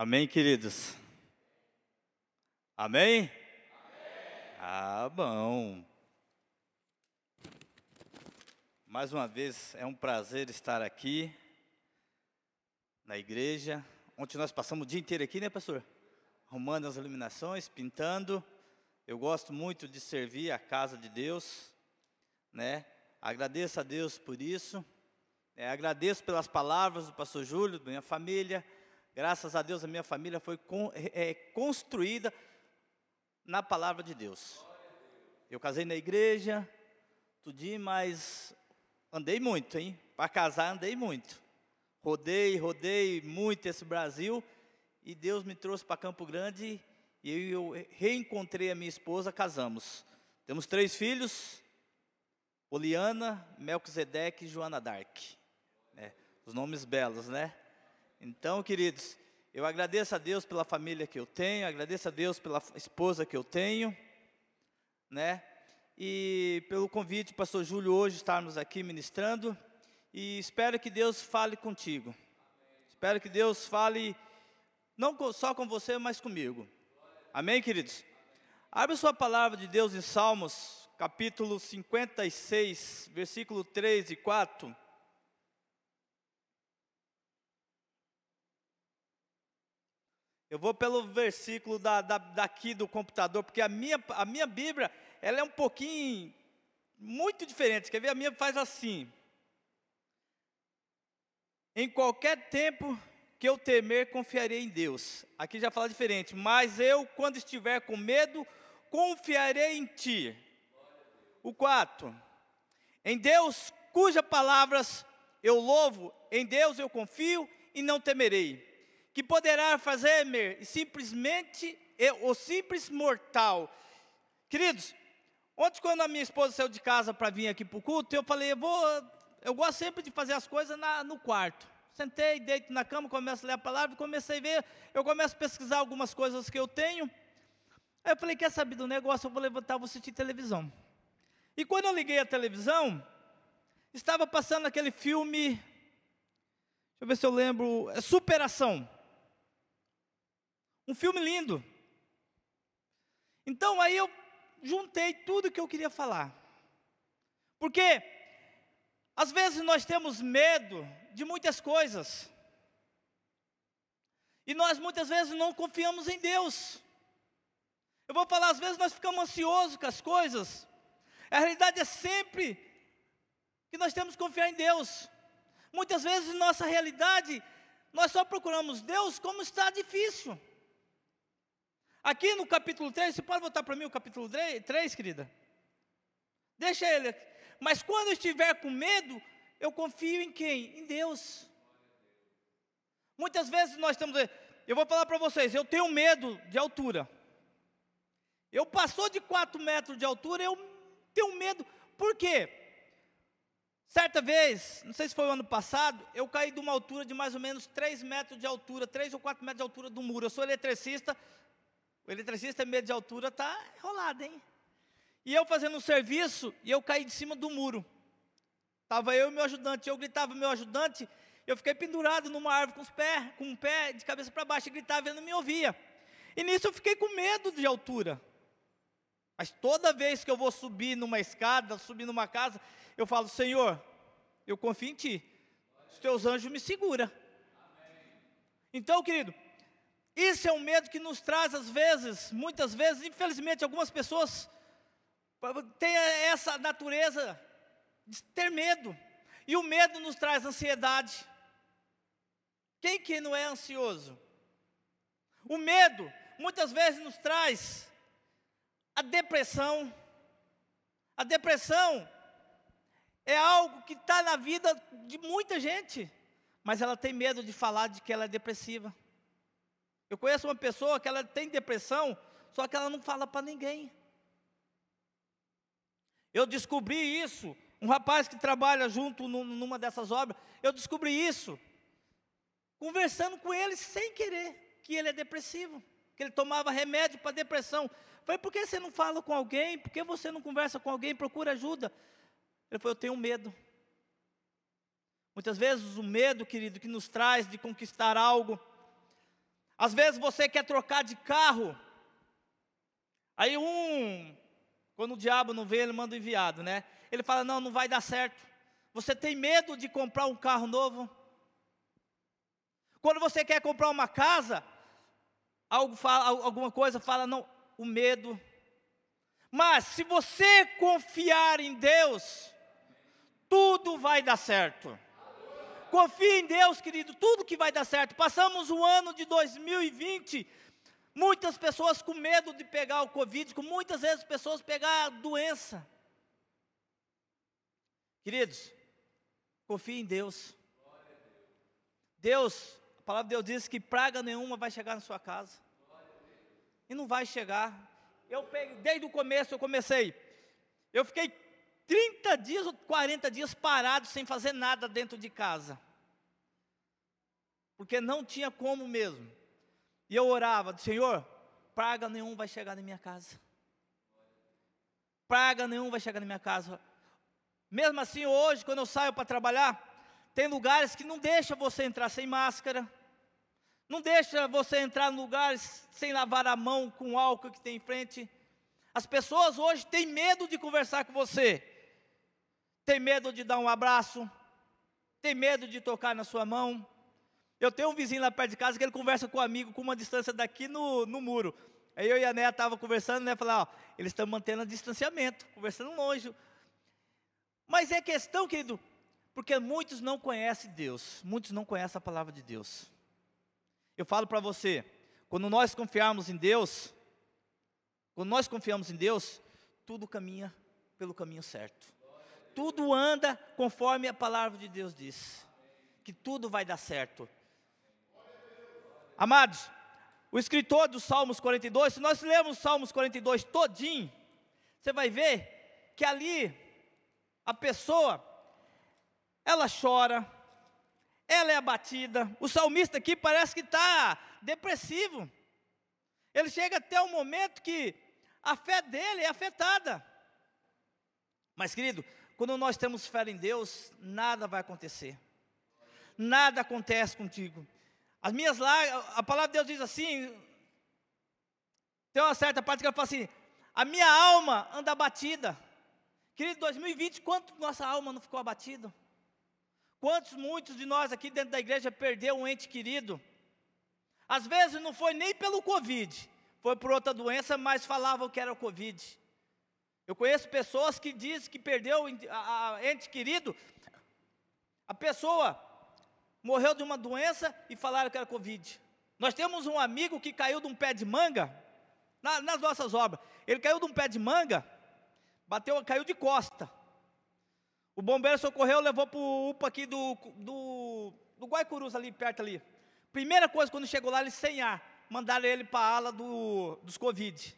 Amém, queridos? Amém? Amém? Ah, bom. Mais uma vez é um prazer estar aqui na igreja. Ontem nós passamos o dia inteiro aqui, né, pastor? Arrumando as iluminações, pintando. Eu gosto muito de servir a casa de Deus, né? Agradeço a Deus por isso. É, agradeço pelas palavras do pastor Júlio, da minha família. Graças a Deus, a minha família foi con, é, construída na palavra de Deus. Eu casei na igreja, tudinho, mas andei muito, hein? Para casar, andei muito. Rodei, rodei muito esse Brasil e Deus me trouxe para Campo Grande e eu reencontrei a minha esposa, casamos. Temos três filhos, Oliana, Melquisedeque e Joana Dark. É, os nomes belos, né? Então, queridos, eu agradeço a Deus pela família que eu tenho, agradeço a Deus pela esposa que eu tenho, né? E pelo convite, pastor Júlio, hoje estarmos aqui ministrando. E espero que Deus fale contigo. Espero que Deus fale não só com você, mas comigo. Amém, queridos? Abre sua palavra de Deus em Salmos, capítulo 56, versículo 3 e 4. Eu vou pelo versículo da, da, daqui do computador, porque a minha, a minha Bíblia, ela é um pouquinho, muito diferente. Quer ver? A minha faz assim. Em qualquer tempo que eu temer, confiarei em Deus. Aqui já fala diferente. Mas eu, quando estiver com medo, confiarei em Ti. O 4. Em Deus, cujas palavras eu louvo, em Deus eu confio e não temerei que poderá fazer-me simplesmente o simples mortal. Queridos, ontem quando a minha esposa saiu de casa para vir aqui para o culto, eu falei, eu vou, eu gosto sempre de fazer as coisas na, no quarto. Sentei, deito na cama, começo a ler a palavra, comecei a ver, eu começo a pesquisar algumas coisas que eu tenho. Aí eu falei, quer saber do negócio? Eu vou levantar, vou assistir televisão. E quando eu liguei a televisão, estava passando aquele filme, deixa eu ver se eu lembro, é Superação. Um filme lindo. Então aí eu juntei tudo que eu queria falar. Porque às vezes nós temos medo de muitas coisas. E nós muitas vezes não confiamos em Deus. Eu vou falar, às vezes nós ficamos ansiosos com as coisas. A realidade é sempre que nós temos que confiar em Deus. Muitas vezes, nossa realidade, nós só procuramos Deus como está difícil. Aqui no capítulo 3, você pode voltar para mim o capítulo 3, 3, querida? Deixa ele. Mas quando eu estiver com medo, eu confio em quem? Em Deus. Muitas vezes nós temos. Eu vou falar para vocês, eu tenho medo de altura. Eu passou de 4 metros de altura, eu tenho medo. Por quê? Certa vez, não sei se foi o ano passado, eu caí de uma altura de mais ou menos 3 metros de altura, 3 ou 4 metros de altura do muro. Eu sou eletricista, o eletricista, medo de altura, está enrolado, hein? E eu fazendo um serviço, e eu caí de cima do muro. Estava eu e meu ajudante, eu gritava meu ajudante, eu fiquei pendurado numa árvore com os pés, com um pé de cabeça para baixo, e gritava, ele não me ouvia. E nisso eu fiquei com medo de altura. Mas toda vez que eu vou subir numa escada, subir numa casa, eu falo, Senhor, eu confio em Ti. Os Teus anjos me seguram. Então, querido, isso é um medo que nos traz, às vezes, muitas vezes, infelizmente, algumas pessoas têm essa natureza de ter medo. E o medo nos traz ansiedade. Quem que não é ansioso? O medo, muitas vezes, nos traz a depressão. A depressão é algo que está na vida de muita gente, mas ela tem medo de falar de que ela é depressiva. Eu conheço uma pessoa que ela tem depressão, só que ela não fala para ninguém. Eu descobri isso, um rapaz que trabalha junto numa dessas obras, eu descobri isso, conversando com ele sem querer, que ele é depressivo, que ele tomava remédio para depressão. Falei, por que você não fala com alguém? Por que você não conversa com alguém, procura ajuda? Ele falou, eu tenho medo. Muitas vezes o medo, querido, que nos traz de conquistar algo, Às vezes você quer trocar de carro. Aí um, quando o diabo não vê, ele manda o enviado, né? Ele fala: "Não, não vai dar certo". Você tem medo de comprar um carro novo? Quando você quer comprar uma casa, algo fala, alguma coisa fala não, o medo. Mas se você confiar em Deus, tudo vai dar certo. Confie em Deus, querido, tudo que vai dar certo. Passamos o ano de 2020, muitas pessoas com medo de pegar o Covid, com muitas vezes pessoas pegar a doença. Queridos, confie em Deus. Deus, a palavra de Deus diz que praga nenhuma vai chegar na sua casa. E não vai chegar. Eu peguei, desde o começo eu comecei. Eu fiquei 30 dias ou 40 dias parado sem fazer nada dentro de casa. Porque não tinha como mesmo. E eu orava, Senhor, praga nenhum vai chegar na minha casa. Praga nenhum vai chegar na minha casa. Mesmo assim, hoje, quando eu saio para trabalhar, tem lugares que não deixa você entrar sem máscara. Não deixa você entrar em lugares sem lavar a mão com álcool que tem em frente. As pessoas hoje têm medo de conversar com você tem medo de dar um abraço, tem medo de tocar na sua mão. Eu tenho um vizinho lá perto de casa que ele conversa com um amigo com uma distância daqui no, no muro. Aí eu e a Néia estavam conversando, né? Falar, ó, eles estão mantendo distanciamento, conversando longe. Mas é questão, querido, porque muitos não conhecem Deus, muitos não conhecem a palavra de Deus. Eu falo para você, quando nós confiarmos em Deus, quando nós confiamos em Deus, tudo caminha pelo caminho certo tudo anda conforme a palavra de Deus diz. Que tudo vai dar certo. Amados, o escritor dos Salmos 42, se nós lermos Salmos 42 todinho, você vai ver que ali a pessoa ela chora, ela é abatida. O salmista aqui parece que está depressivo. Ele chega até o momento que a fé dele é afetada. Mas, querido, quando nós temos fé em Deus, nada vai acontecer. Nada acontece contigo. As minhas lágrimas, a palavra de Deus diz assim, tem uma certa parte que ela fala assim, a minha alma anda abatida. Querido, 2020, quanto nossa alma não ficou abatida? Quantos, muitos de nós aqui dentro da igreja perdeu um ente querido? Às vezes não foi nem pelo Covid, foi por outra doença, mas falavam que era o Covid. Eu conheço pessoas que dizem que perdeu a, ente querido. A pessoa morreu de uma doença e falaram que era Covid. Nós temos um amigo que caiu de um pé de manga, na, nas nossas obras. Ele caiu de um pé de manga, bateu, caiu de costa. O bombeiro socorreu, levou para o UPA aqui do, do, do Guaicurus, ali perto ali. Primeira coisa, quando chegou lá, ele sem ar, mandaram ele para a ala do, dos Covid.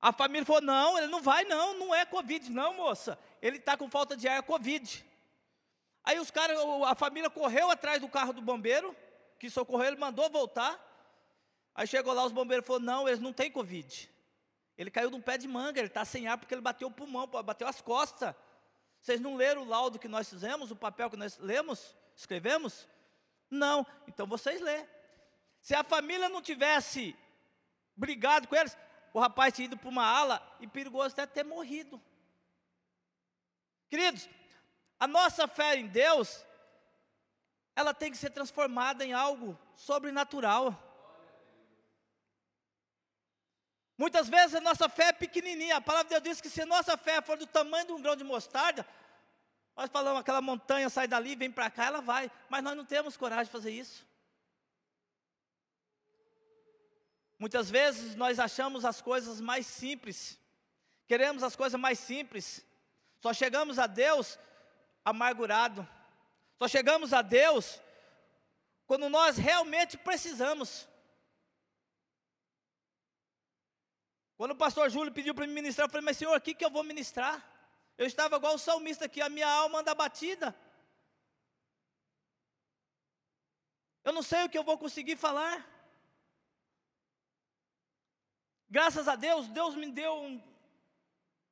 A família falou: não, ele não vai, não, não é Covid, não, moça. Ele está com falta de ar, é Covid. Aí os caras, a família correu atrás do carro do bombeiro, que socorreu, ele mandou voltar. Aí chegou lá, os bombeiros falaram: não, eles não têm Covid. Ele caiu de um pé de manga, ele está sem ar porque ele bateu o pulmão, bateu as costas. Vocês não leram o laudo que nós fizemos, o papel que nós lemos, escrevemos? Não, então vocês lê. Se a família não tivesse brigado com eles, o rapaz tinha ido para uma ala e perigoso até ter morrido. Queridos, a nossa fé em Deus, ela tem que ser transformada em algo sobrenatural. Muitas vezes a nossa fé é pequenininha. A palavra de Deus diz que se a nossa fé for do tamanho de um grão de mostarda, nós falamos aquela montanha sai dali, vem para cá, ela vai. Mas nós não temos coragem de fazer isso. Muitas vezes nós achamos as coisas mais simples, queremos as coisas mais simples, só chegamos a Deus amargurado, só chegamos a Deus quando nós realmente precisamos. Quando o pastor Júlio pediu para me ministrar, eu falei, mas senhor, o que, que eu vou ministrar? Eu estava igual o salmista aqui, a minha alma anda batida. Eu não sei o que eu vou conseguir falar. Graças a Deus, Deus me deu um,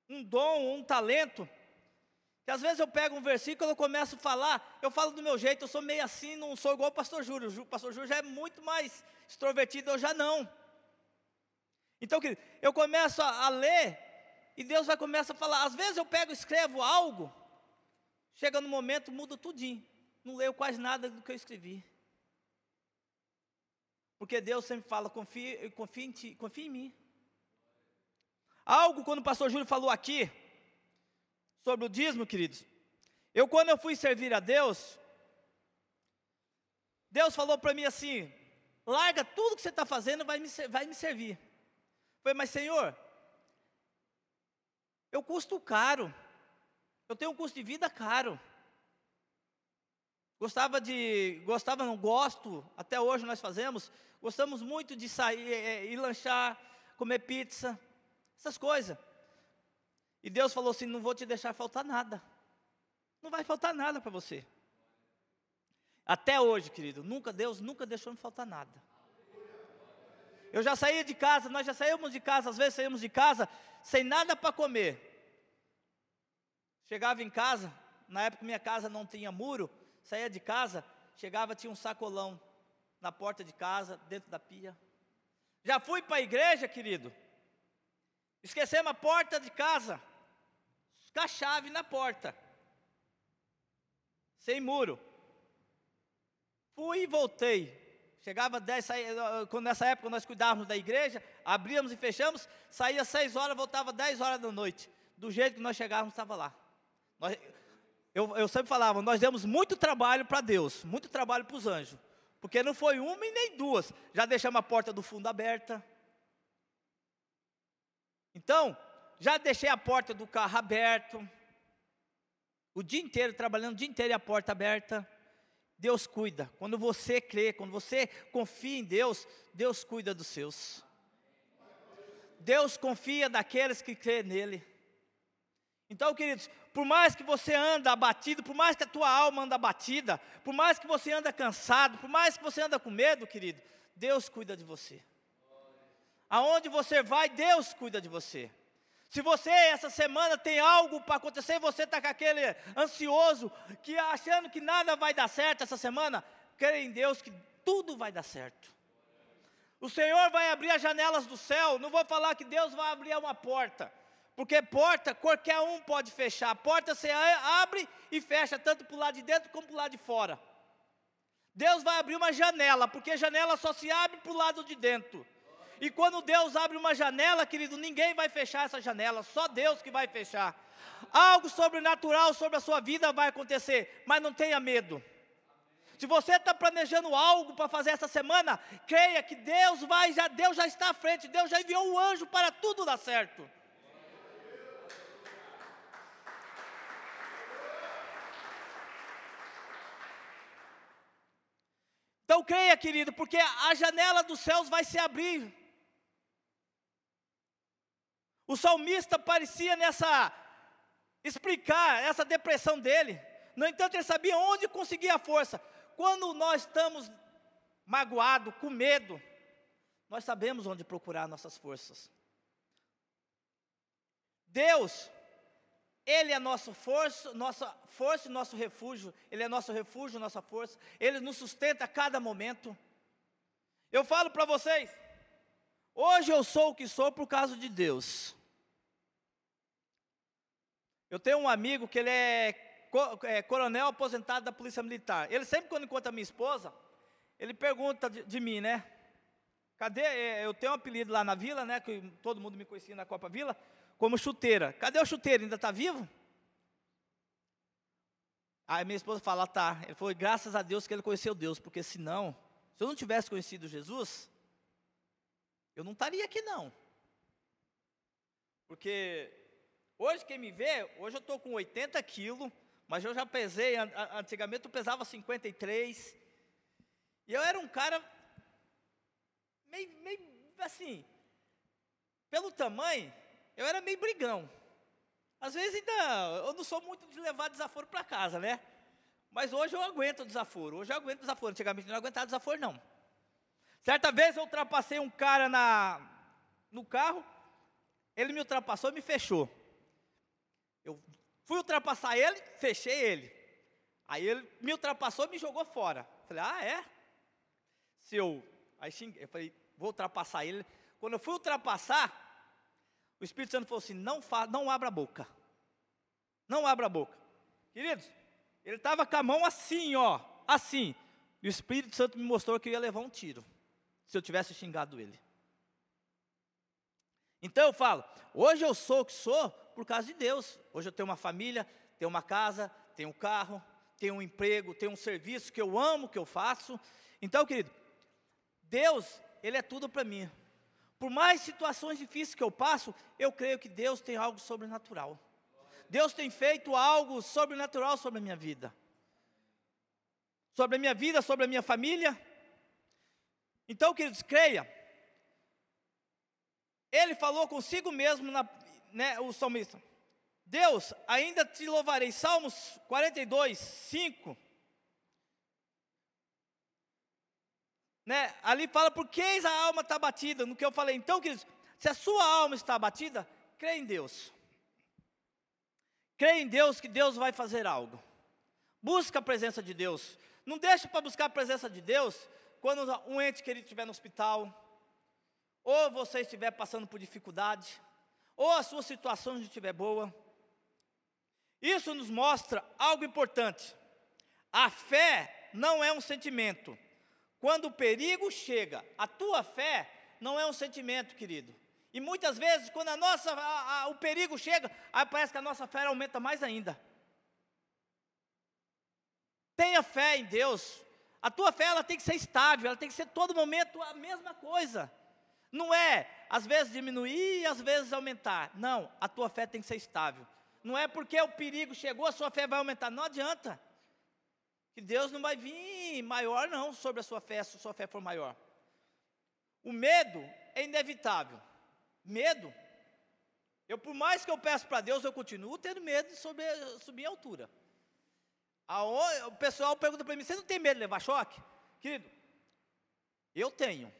um dom, um talento. Que às vezes eu pego um versículo, eu começo a falar, eu falo do meu jeito, eu sou meio assim, não sou igual o pastor Júlio. O pastor Júlio já é muito mais extrovertido, eu já não. Então, querido, eu começo a, a ler e Deus vai começar a falar. Às vezes eu pego e escrevo algo, chega no momento, muda tudinho. Não leio quase nada do que eu escrevi. Porque Deus sempre fala, confia, confia, em, ti, confia em mim. Algo quando o pastor Júlio falou aqui, sobre o dízimo, queridos. Eu, quando eu fui servir a Deus, Deus falou para mim assim: larga tudo que você está fazendo, vai me, vai me servir. Falei, mas Senhor, eu custo caro, eu tenho um custo de vida caro. Gostava de, gostava, não gosto, até hoje nós fazemos, gostamos muito de sair, é, ir lanchar, comer pizza, essas coisas. E Deus falou assim: não vou te deixar faltar nada, não vai faltar nada para você. Até hoje, querido, nunca Deus nunca deixou me faltar nada. Eu já saía de casa, nós já saímos de casa, às vezes saímos de casa sem nada para comer. Chegava em casa, na época minha casa não tinha muro, saía de casa, chegava tinha um sacolão na porta de casa, dentro da pia. Já fui para a igreja, querido. Esquecemos a porta de casa, com a chave na porta, sem muro. Fui e voltei. Chegava 10, saía, quando nessa época nós cuidávamos da igreja, abríamos e fechamos, saía 6 horas, voltava 10 horas da noite. Do jeito que nós chegávamos, estava lá. Nós, eu, eu sempre falava, nós demos muito trabalho para Deus, muito trabalho para os anjos. Porque não foi uma e nem duas. Já deixamos a porta do fundo aberta. Então, já deixei a porta do carro aberto. O dia inteiro, trabalhando o dia inteiro e a porta aberta. Deus cuida. Quando você crê, quando você confia em Deus, Deus cuida dos seus. Deus confia daqueles que crê nele. Então, queridos, por mais que você anda abatido, por mais que a tua alma anda abatida, por mais que você anda cansado, por mais que você anda com medo, querido, Deus cuida de você. Aonde você vai, Deus cuida de você. Se você essa semana tem algo para acontecer, você está com aquele ansioso, que achando que nada vai dar certo essa semana, creia em Deus que tudo vai dar certo. O Senhor vai abrir as janelas do céu. Não vou falar que Deus vai abrir uma porta, porque porta qualquer um pode fechar. A porta você abre e fecha tanto para o lado de dentro como para o lado de fora. Deus vai abrir uma janela, porque janela só se abre para o lado de dentro. E quando Deus abre uma janela, querido, ninguém vai fechar essa janela, só Deus que vai fechar. Algo sobrenatural sobre a sua vida vai acontecer, mas não tenha medo. Se você está planejando algo para fazer essa semana, creia que Deus vai, já Deus já está à frente, Deus já enviou um anjo para tudo dar certo. Então creia, querido, porque a janela dos céus vai se abrir o salmista parecia nessa explicar essa depressão dele. No entanto, ele sabia onde conseguir a força. Quando nós estamos magoados, com medo, nós sabemos onde procurar nossas forças. Deus, Ele é nossa força, nossa força e nosso refúgio. Ele é nosso refúgio, nossa força. Ele nos sustenta a cada momento. Eu falo para vocês, Hoje eu sou o que sou por causa de Deus. Eu tenho um amigo que ele é, é coronel aposentado da Polícia Militar. Ele sempre quando encontra minha esposa, ele pergunta de, de mim, né? Cadê? É, eu tenho um apelido lá na vila, né? Que todo mundo me conhecia na Copa Vila, como chuteira. Cadê o chuteiro? Ainda está vivo? Aí minha esposa fala, tá. Ele falou, graças a Deus que ele conheceu Deus, porque senão, se eu não tivesse conhecido Jesus, eu não estaria aqui não. Porque hoje quem me vê, hoje eu estou com 80 quilos, mas eu já pesei, antigamente eu pesava 53. E eu era um cara meio, meio assim, pelo tamanho, eu era meio brigão. Às vezes ainda, eu não sou muito de levar desaforo para casa, né? Mas hoje eu aguento desaforo, hoje eu aguento desaforo. Antigamente eu não aguentava desaforo não. Certa vez eu ultrapassei um cara na, no carro, ele me ultrapassou e me fechou. Eu fui ultrapassar ele, fechei ele. Aí ele me ultrapassou e me jogou fora. Falei, ah, é? Se eu. Aí xinguei, eu falei, vou ultrapassar ele. Quando eu fui ultrapassar, o Espírito Santo falou assim: não, fa não abra a boca. Não abra a boca. Queridos, ele estava com a mão assim, ó, assim. E o Espírito Santo me mostrou que eu ia levar um tiro, se eu tivesse xingado ele. Então eu falo, hoje eu sou o que sou por causa de Deus. Hoje eu tenho uma família, tenho uma casa, tenho um carro, tenho um emprego, tenho um serviço que eu amo, que eu faço. Então, querido, Deus, Ele é tudo para mim. Por mais situações difíceis que eu passo, eu creio que Deus tem algo sobrenatural. Deus tem feito algo sobrenatural sobre a minha vida. Sobre a minha vida, sobre a minha família. Então, queridos, creia. Ele falou consigo mesmo, na, né, o salmista. Deus, ainda te louvarei. Salmos 42, 5. Né, ali fala, por que a alma está batida? No que eu falei. Então, queridos, se a sua alma está batida, crê em Deus. Crê em Deus que Deus vai fazer algo. Busca a presença de Deus. Não deixe para buscar a presença de Deus quando um ente querido estiver no hospital, ou você estiver passando por dificuldade, ou a sua situação não estiver boa. Isso nos mostra algo importante. A fé não é um sentimento. Quando o perigo chega, a tua fé não é um sentimento, querido. E muitas vezes, quando a nossa, a, a, o perigo chega, aí parece que a nossa fé aumenta mais ainda. Tenha fé em Deus. A tua fé ela tem que ser estável, ela tem que ser todo momento a mesma coisa. Não é às vezes diminuir e às vezes aumentar. Não, a tua fé tem que ser estável. Não é porque o perigo chegou, a sua fé vai aumentar. Não adianta. Que Deus não vai vir maior não sobre a sua fé, se a sua fé for maior. O medo é inevitável. Medo. Eu, por mais que eu peço para Deus, eu continuo tendo medo de subir, subir a altura. O pessoal pergunta para mim: você não tem medo de levar choque? Querido, eu tenho.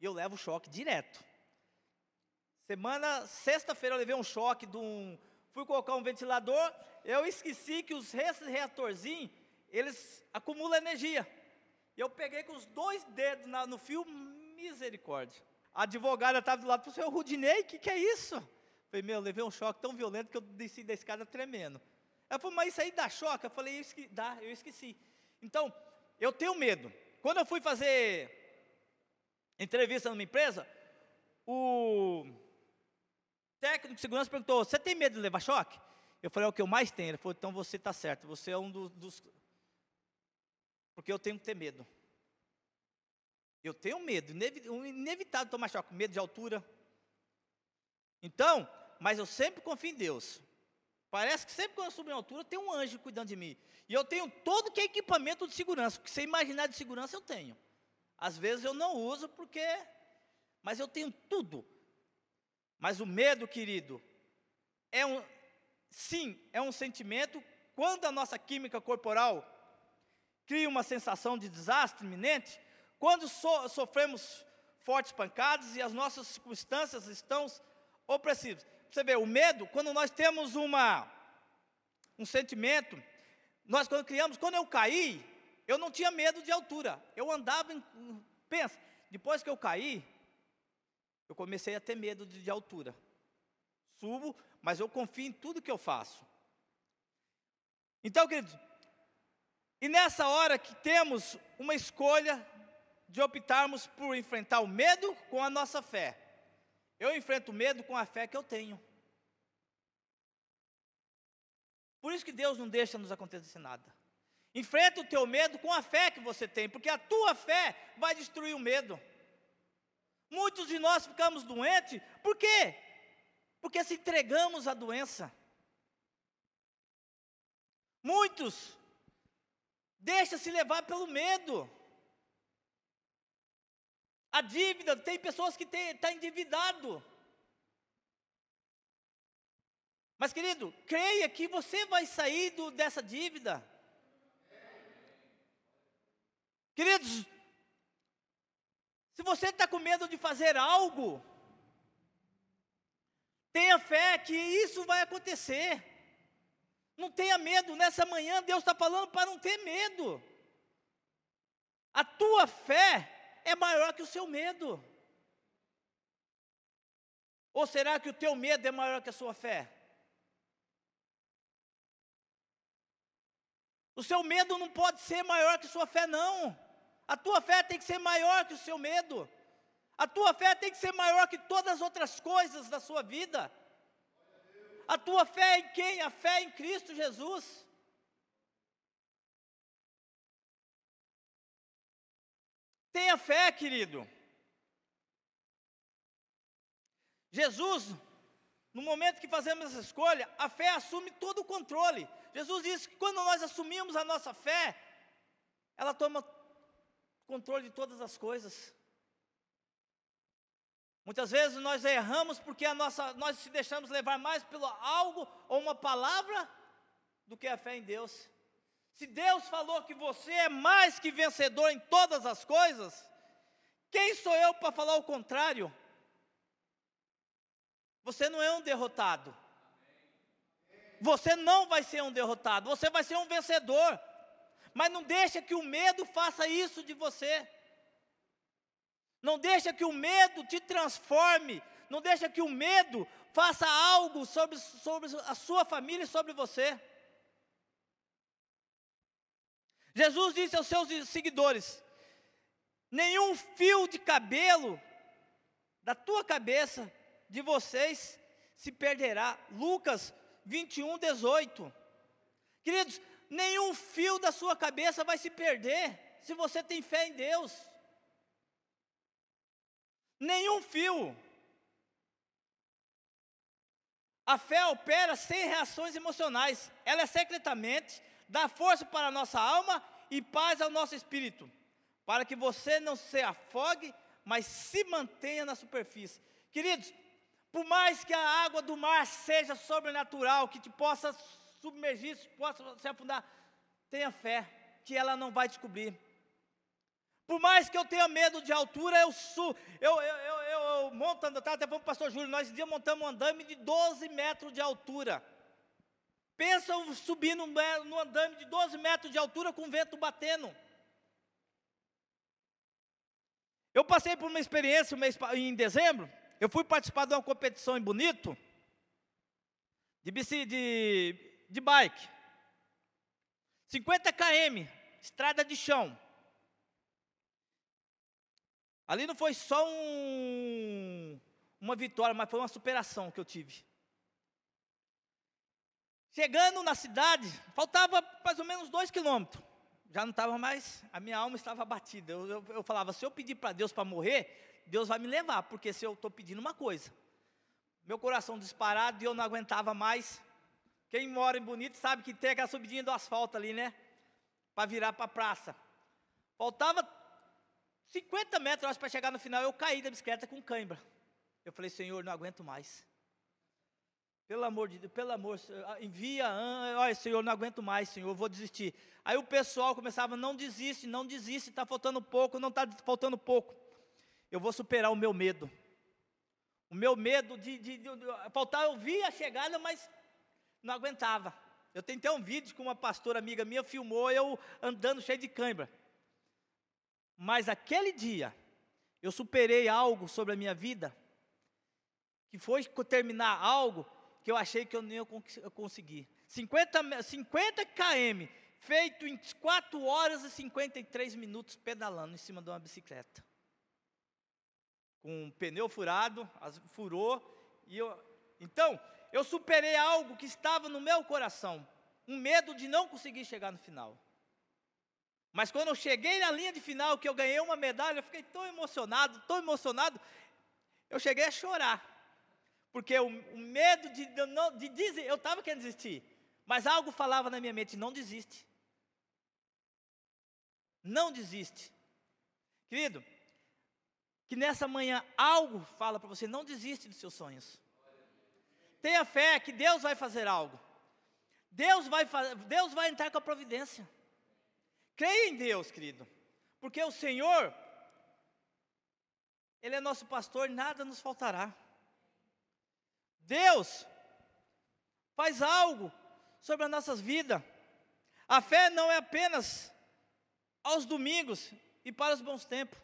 Eu levo choque direto. Semana, sexta-feira eu levei um choque de um. Fui colocar um ventilador, eu esqueci que os reatorzinhos, eles acumulam energia. Eu peguei com os dois dedos na, no fio, misericórdia. A advogada estava do lado, falou, seu Rudinei, o que, que é isso? Eu falei, meu, eu levei um choque tão violento que eu desci da escada tremendo. Ela falou, mas isso aí dá choque? Eu falei, eu esqueci, dá, eu esqueci. Então, eu tenho medo. Quando eu fui fazer entrevista numa empresa, o técnico de segurança perguntou, você tem medo de levar choque? Eu falei, é o que eu mais tenho. Ele falou, então você está certo, você é um dos, dos... Porque eu tenho que ter medo. Eu tenho medo, inevitável tomar choque, medo de altura. Então, mas eu sempre confio em Deus. Parece que sempre quando eu subo em altura, tem um anjo cuidando de mim. E eu tenho todo que é equipamento de segurança. O que você imaginar de segurança, eu tenho. Às vezes eu não uso porque. Mas eu tenho tudo. Mas o medo, querido, é um. Sim, é um sentimento. Quando a nossa química corporal cria uma sensação de desastre iminente, quando so, sofremos fortes pancadas e as nossas circunstâncias estão opressivas. Você vê, o medo, quando nós temos uma, um sentimento, nós quando criamos, quando eu caí, eu não tinha medo de altura, eu andava, em, pensa, depois que eu caí, eu comecei a ter medo de, de altura. Subo, mas eu confio em tudo que eu faço. Então, queridos, e nessa hora que temos uma escolha de optarmos por enfrentar o medo com a nossa fé. Eu enfrento o medo com a fé que eu tenho. Por isso que Deus não deixa nos acontecer nada. Enfrenta o teu medo com a fé que você tem, porque a tua fé vai destruir o medo. Muitos de nós ficamos doentes, por quê? Porque se entregamos à doença. Muitos deixam se levar pelo medo. A dívida, tem pessoas que estão tá endividado. Mas, querido, creia que você vai sair do, dessa dívida. Queridos, se você está com medo de fazer algo, tenha fé que isso vai acontecer. Não tenha medo, nessa manhã Deus está falando para não ter medo. A tua fé é maior que o seu medo. Ou será que o teu medo é maior que a sua fé? O seu medo não pode ser maior que a sua fé, não. A tua fé tem que ser maior que o seu medo. A tua fé tem que ser maior que todas as outras coisas da sua vida. A tua fé é em quem? A fé em Cristo Jesus. Tenha fé, querido. Jesus, no momento que fazemos essa escolha, a fé assume todo o controle. Jesus disse que quando nós assumimos a nossa fé, ela toma controle de todas as coisas. Muitas vezes nós erramos porque a nossa, nós se deixamos levar mais pelo algo ou uma palavra do que a fé em Deus. Se Deus falou que você é mais que vencedor em todas as coisas, quem sou eu para falar o contrário? Você não é um derrotado. Você não vai ser um derrotado, você vai ser um vencedor. Mas não deixa que o medo faça isso de você. Não deixa que o medo te transforme. Não deixa que o medo faça algo sobre, sobre a sua família e sobre você. Jesus disse aos seus seguidores: nenhum fio de cabelo da tua cabeça, de vocês, se perderá. Lucas 21, 18. Queridos, nenhum fio da sua cabeça vai se perder se você tem fé em Deus. Nenhum fio. A fé opera sem reações emocionais. Ela é secretamente dá força para a nossa alma e paz ao nosso espírito, para que você não se afogue, mas se mantenha na superfície. Queridos, por mais que a água do mar seja sobrenatural, que te possa submergir, possa se afundar, tenha fé que ela não vai descobrir. Por mais que eu tenha medo de altura, eu subo. Eu, eu, eu, eu, eu montando, até falando o pastor Júlio, nós esse dia montamos um andame de 12 metros de altura. Pensa subir no, no andame de 12 metros de altura com vento batendo. Eu passei por uma experiência em dezembro. Eu fui participar de uma competição em Bonito, de, bici, de, de bike. 50 km, estrada de chão. Ali não foi só um, uma vitória, mas foi uma superação que eu tive. Chegando na cidade, faltava mais ou menos dois quilômetros. Já não estava mais, a minha alma estava abatida. Eu, eu, eu falava, se eu pedir para Deus para morrer, Deus vai me levar, porque se eu estou pedindo uma coisa. Meu coração disparado e eu não aguentava mais. Quem mora em Bonito sabe que tem aquela subidinha do asfalto ali, né? Para virar para a praça. Faltava 50 metros para chegar no final, eu caí da bicicleta com cãibra. Eu falei, Senhor, não aguento mais. Pelo amor de Deus, pelo amor, ah, envia, olha, Senhor, não aguento mais, Senhor, vou desistir. Aí o pessoal começava, não desiste, não desiste, está faltando pouco, não está faltando pouco. Eu vou superar o meu medo. O meu medo de, de, de, de faltar, eu vi a chegada, mas não aguentava. Eu tentei um vídeo com uma pastora amiga minha, filmou eu andando cheio de cãibra. Mas aquele dia, eu superei algo sobre a minha vida, que foi terminar algo que eu achei que eu nem ia conseguir. 50, 50 km, feito em 4 horas e 53 minutos pedalando em cima de uma bicicleta. Com um pneu furado, furou, e eu, então, eu superei algo que estava no meu coração, um medo de não conseguir chegar no final. Mas quando eu cheguei na linha de final, que eu ganhei uma medalha, eu fiquei tão emocionado, tão emocionado, eu cheguei a chorar. Porque o, o medo de, de, não, de dizer, eu estava querendo desistir, mas algo falava na minha mente: não desiste. Não desiste. Querido, que nessa manhã algo fala para você: não desiste dos seus sonhos. Tenha fé que Deus vai fazer algo. Deus vai, Deus vai entrar com a providência. Creia em Deus, querido, porque o Senhor, Ele é nosso pastor, nada nos faltará. Deus faz algo sobre as nossas vidas. A fé não é apenas aos domingos e para os bons tempos.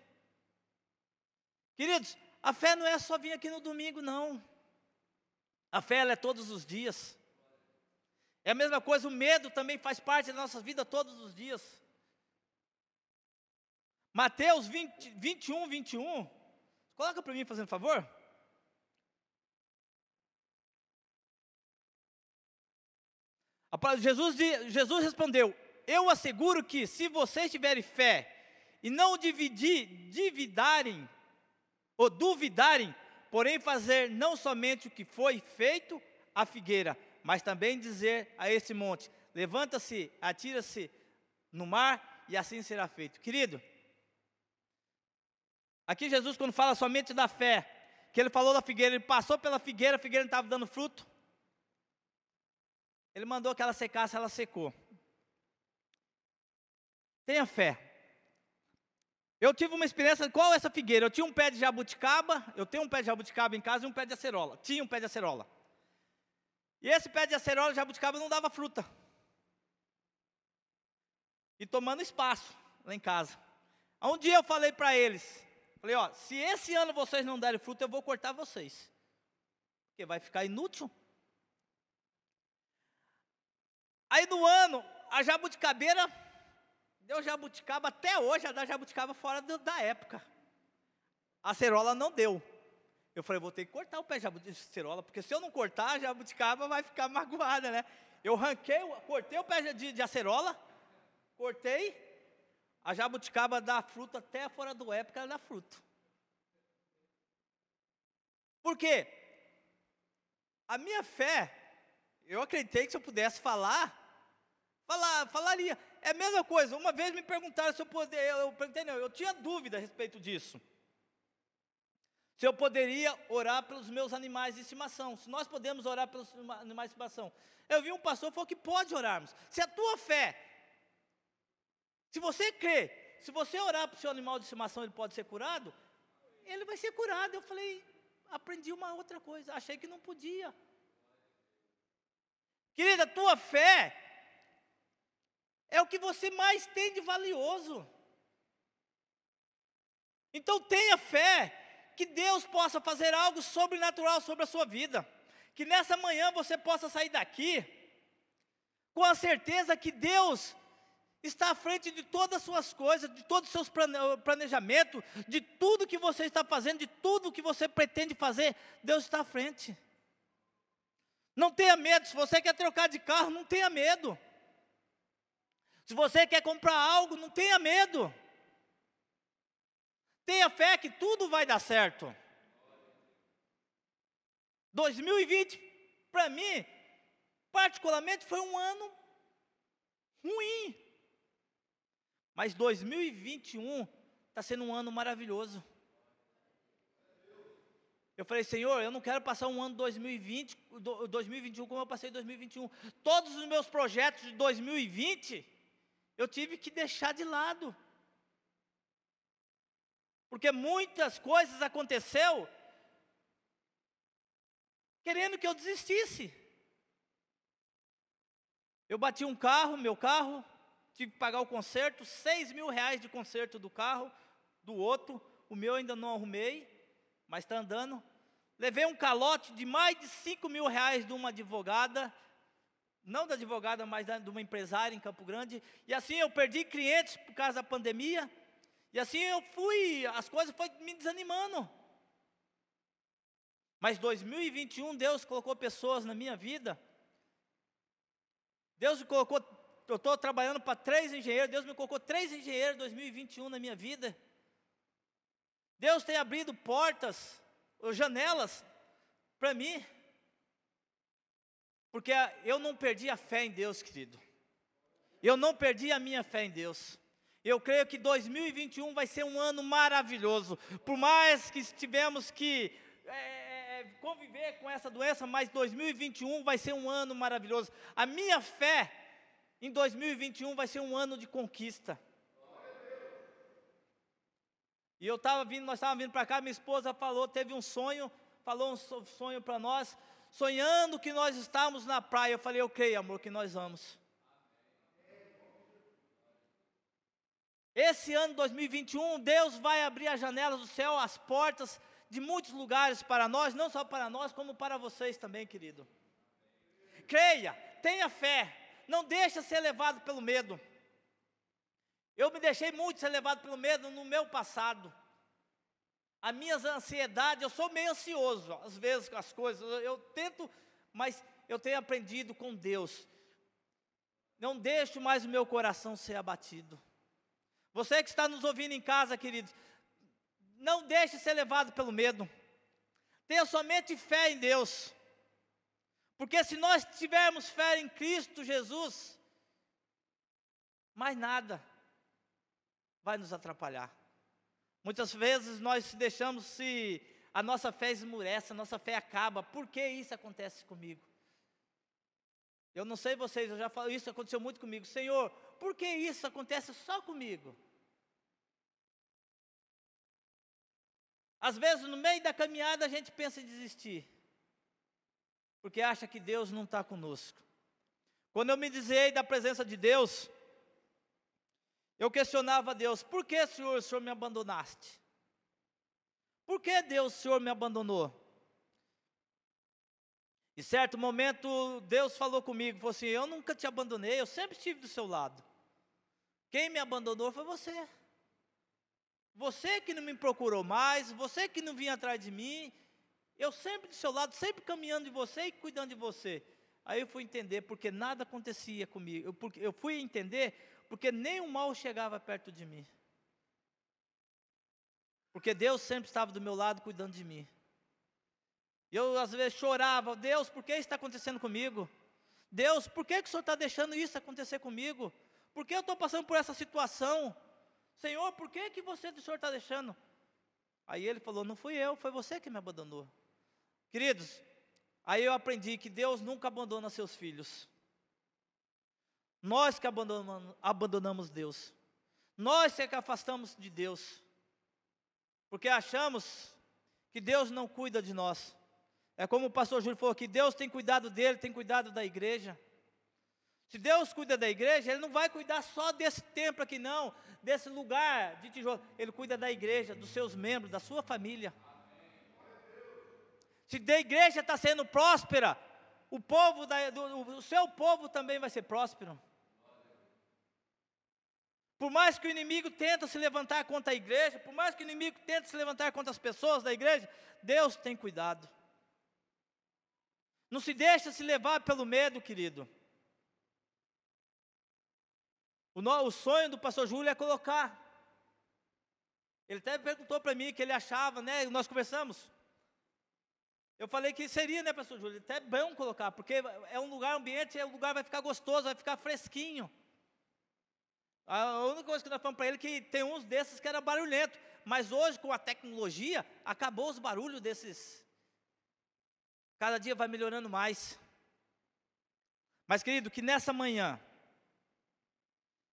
Queridos, a fé não é só vir aqui no domingo, não. A fé é todos os dias. É a mesma coisa, o medo também faz parte da nossa vida todos os dias. Mateus 20, 21, 21. Coloca para mim, fazendo favor. Jesus, Jesus respondeu: Eu asseguro que se vocês tiverem fé e não dividir, dividarem ou duvidarem, porém fazer não somente o que foi feito à figueira, mas também dizer a esse monte: levanta-se, atira-se no mar, e assim será feito. Querido, aqui Jesus, quando fala somente da fé, que ele falou da figueira, ele passou pela figueira, a figueira não estava dando fruto. Ele mandou que ela secasse, ela secou. Tenha fé. Eu tive uma experiência, qual é essa figueira? Eu tinha um pé de jabuticaba, eu tenho um pé de jabuticaba em casa e um pé de acerola. Tinha um pé de acerola. E esse pé de acerola, jabuticaba, não dava fruta. E tomando espaço lá em casa. Um dia eu falei para eles, falei, ó, se esse ano vocês não derem fruta, eu vou cortar vocês. Porque vai ficar inútil. Aí no ano, a jabuticabeira deu jabuticaba, até hoje a da jabuticaba fora do, da época. A cerola não deu. Eu falei, vou ter que cortar o pé de cerola, porque se eu não cortar, a jabuticaba vai ficar magoada, né? Eu ranquei, cortei o pé de, de acerola, cortei, a jabuticaba dá fruto até fora do época, ela dá fruto. Por quê? A minha fé eu acreditei que se eu pudesse falar, falar, falaria. É a mesma coisa. Uma vez me perguntaram se eu poderia, eu, eu, eu tinha dúvida a respeito disso. Se eu poderia orar pelos meus animais de estimação. Se nós podemos orar pelos animais de estimação. Eu vi um pastor falou que pode orarmos. Se a tua fé, se você crê, se você orar para o seu animal de estimação, ele pode ser curado, ele vai ser curado. Eu falei, aprendi uma outra coisa, achei que não podia. Querida, tua fé é o que você mais tem de valioso. Então tenha fé que Deus possa fazer algo sobrenatural sobre a sua vida. Que nessa manhã você possa sair daqui com a certeza que Deus está à frente de todas as suas coisas, de todos os seus planejamentos, de tudo que você está fazendo, de tudo que você pretende fazer, Deus está à frente. Não tenha medo. Se você quer trocar de carro, não tenha medo. Se você quer comprar algo, não tenha medo. Tenha fé que tudo vai dar certo. 2020, para mim, particularmente, foi um ano ruim. Mas 2021 está sendo um ano maravilhoso. Eu falei, Senhor, eu não quero passar um ano 2020, 2021 como eu passei 2021. Todos os meus projetos de 2020, eu tive que deixar de lado. Porque muitas coisas aconteceu querendo que eu desistisse. Eu bati um carro, meu carro, tive que pagar o conserto, seis mil reais de conserto do carro, do outro, o meu ainda não arrumei mas está andando. Levei um calote de mais de 5 mil reais de uma advogada, não da advogada, mas de uma empresária em Campo Grande. E assim eu perdi clientes por causa da pandemia. E assim eu fui, as coisas foram me desanimando. Mas 2021 Deus colocou pessoas na minha vida. Deus me colocou, eu estou trabalhando para três engenheiros, Deus me colocou três engenheiros em 2021 na minha vida. Deus tem abrido portas, janelas, para mim, porque eu não perdi a fé em Deus, querido. Eu não perdi a minha fé em Deus. Eu creio que 2021 vai ser um ano maravilhoso. Por mais que tivemos que é, conviver com essa doença, mas 2021 vai ser um ano maravilhoso. A minha fé em 2021 vai ser um ano de conquista. E eu estava vindo, nós estávamos vindo para cá, minha esposa falou, teve um sonho, falou um sonho para nós, sonhando que nós estávamos na praia. Eu falei, ok, amor, que nós vamos. Esse ano 2021, Deus vai abrir as janelas do céu, as portas de muitos lugares para nós, não só para nós, como para vocês também, querido. Creia, tenha fé, não deixe ser levado pelo medo. Eu me deixei muito ser levado pelo medo no meu passado. A minha ansiedade, eu sou meio ansioso, às vezes, com as coisas. Eu tento, mas eu tenho aprendido com Deus. Não deixo mais o meu coração ser abatido. Você que está nos ouvindo em casa, queridos, não deixe ser levado pelo medo. Tenha somente fé em Deus. Porque se nós tivermos fé em Cristo Jesus, mais nada vai nos atrapalhar. Muitas vezes nós deixamos se a nossa fé esmurece, a nossa fé acaba. Por que isso acontece comigo? Eu não sei vocês, eu já falo, isso aconteceu muito comigo. Senhor, por que isso acontece só comigo? Às vezes, no meio da caminhada, a gente pensa em desistir, porque acha que Deus não está conosco. Quando eu me dizei da presença de Deus, eu questionava a Deus: por que, Senhor, o Senhor me abandonaste? Por que, Deus, o Senhor me abandonou? Em certo momento, Deus falou comigo: falou assim, Eu nunca te abandonei, eu sempre estive do seu lado. Quem me abandonou foi você. Você que não me procurou mais, você que não vinha atrás de mim, eu sempre do seu lado, sempre caminhando de você e cuidando de você. Aí eu fui entender porque nada acontecia comigo. Eu, porque, eu fui entender porque o mal chegava perto de mim. Porque Deus sempre estava do meu lado cuidando de mim. Eu às vezes chorava, Deus, por que isso está acontecendo comigo? Deus, por que, que o Senhor está deixando isso acontecer comigo? Por que eu estou passando por essa situação? Senhor, por que, que você, o Senhor está deixando? Aí ele falou, não fui eu, foi você que me abandonou. Queridos, aí eu aprendi que Deus nunca abandona seus filhos. Nós que abandonamos, Deus. Nós é que afastamos de Deus. Porque achamos que Deus não cuida de nós. É como o pastor Júlio falou que Deus tem cuidado dele, tem cuidado da igreja. Se Deus cuida da igreja, Ele não vai cuidar só desse templo aqui, não, desse lugar de tijolo. Ele cuida da igreja, dos seus membros, da sua família. Se a igreja está sendo próspera, o povo, da, do, o seu povo também vai ser próspero. Por mais que o inimigo tente se levantar contra a igreja, por mais que o inimigo tente se levantar contra as pessoas da igreja, Deus tem cuidado. Não se deixa se levar pelo medo, querido. O, no, o sonho do pastor Júlio é colocar. Ele até perguntou para mim que ele achava, né? Nós conversamos. Eu falei que seria, né, pastor Júlio? Até bom colocar, porque é um lugar, ambiente, o lugar vai ficar gostoso, vai ficar fresquinho. A única coisa que nós falamos para ele é que tem uns desses que era barulhento, mas hoje com a tecnologia acabou os barulhos desses. Cada dia vai melhorando mais. Mas querido, que nessa manhã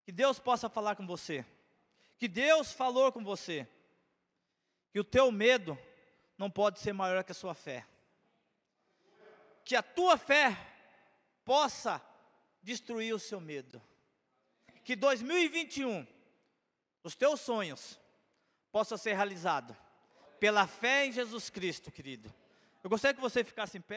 que Deus possa falar com você, que Deus falou com você, que o teu medo não pode ser maior que a sua fé, que a tua fé possa destruir o seu medo que 2021 os teus sonhos possam ser realizados pela fé em Jesus Cristo, querido. Eu gostaria que você ficasse em pé.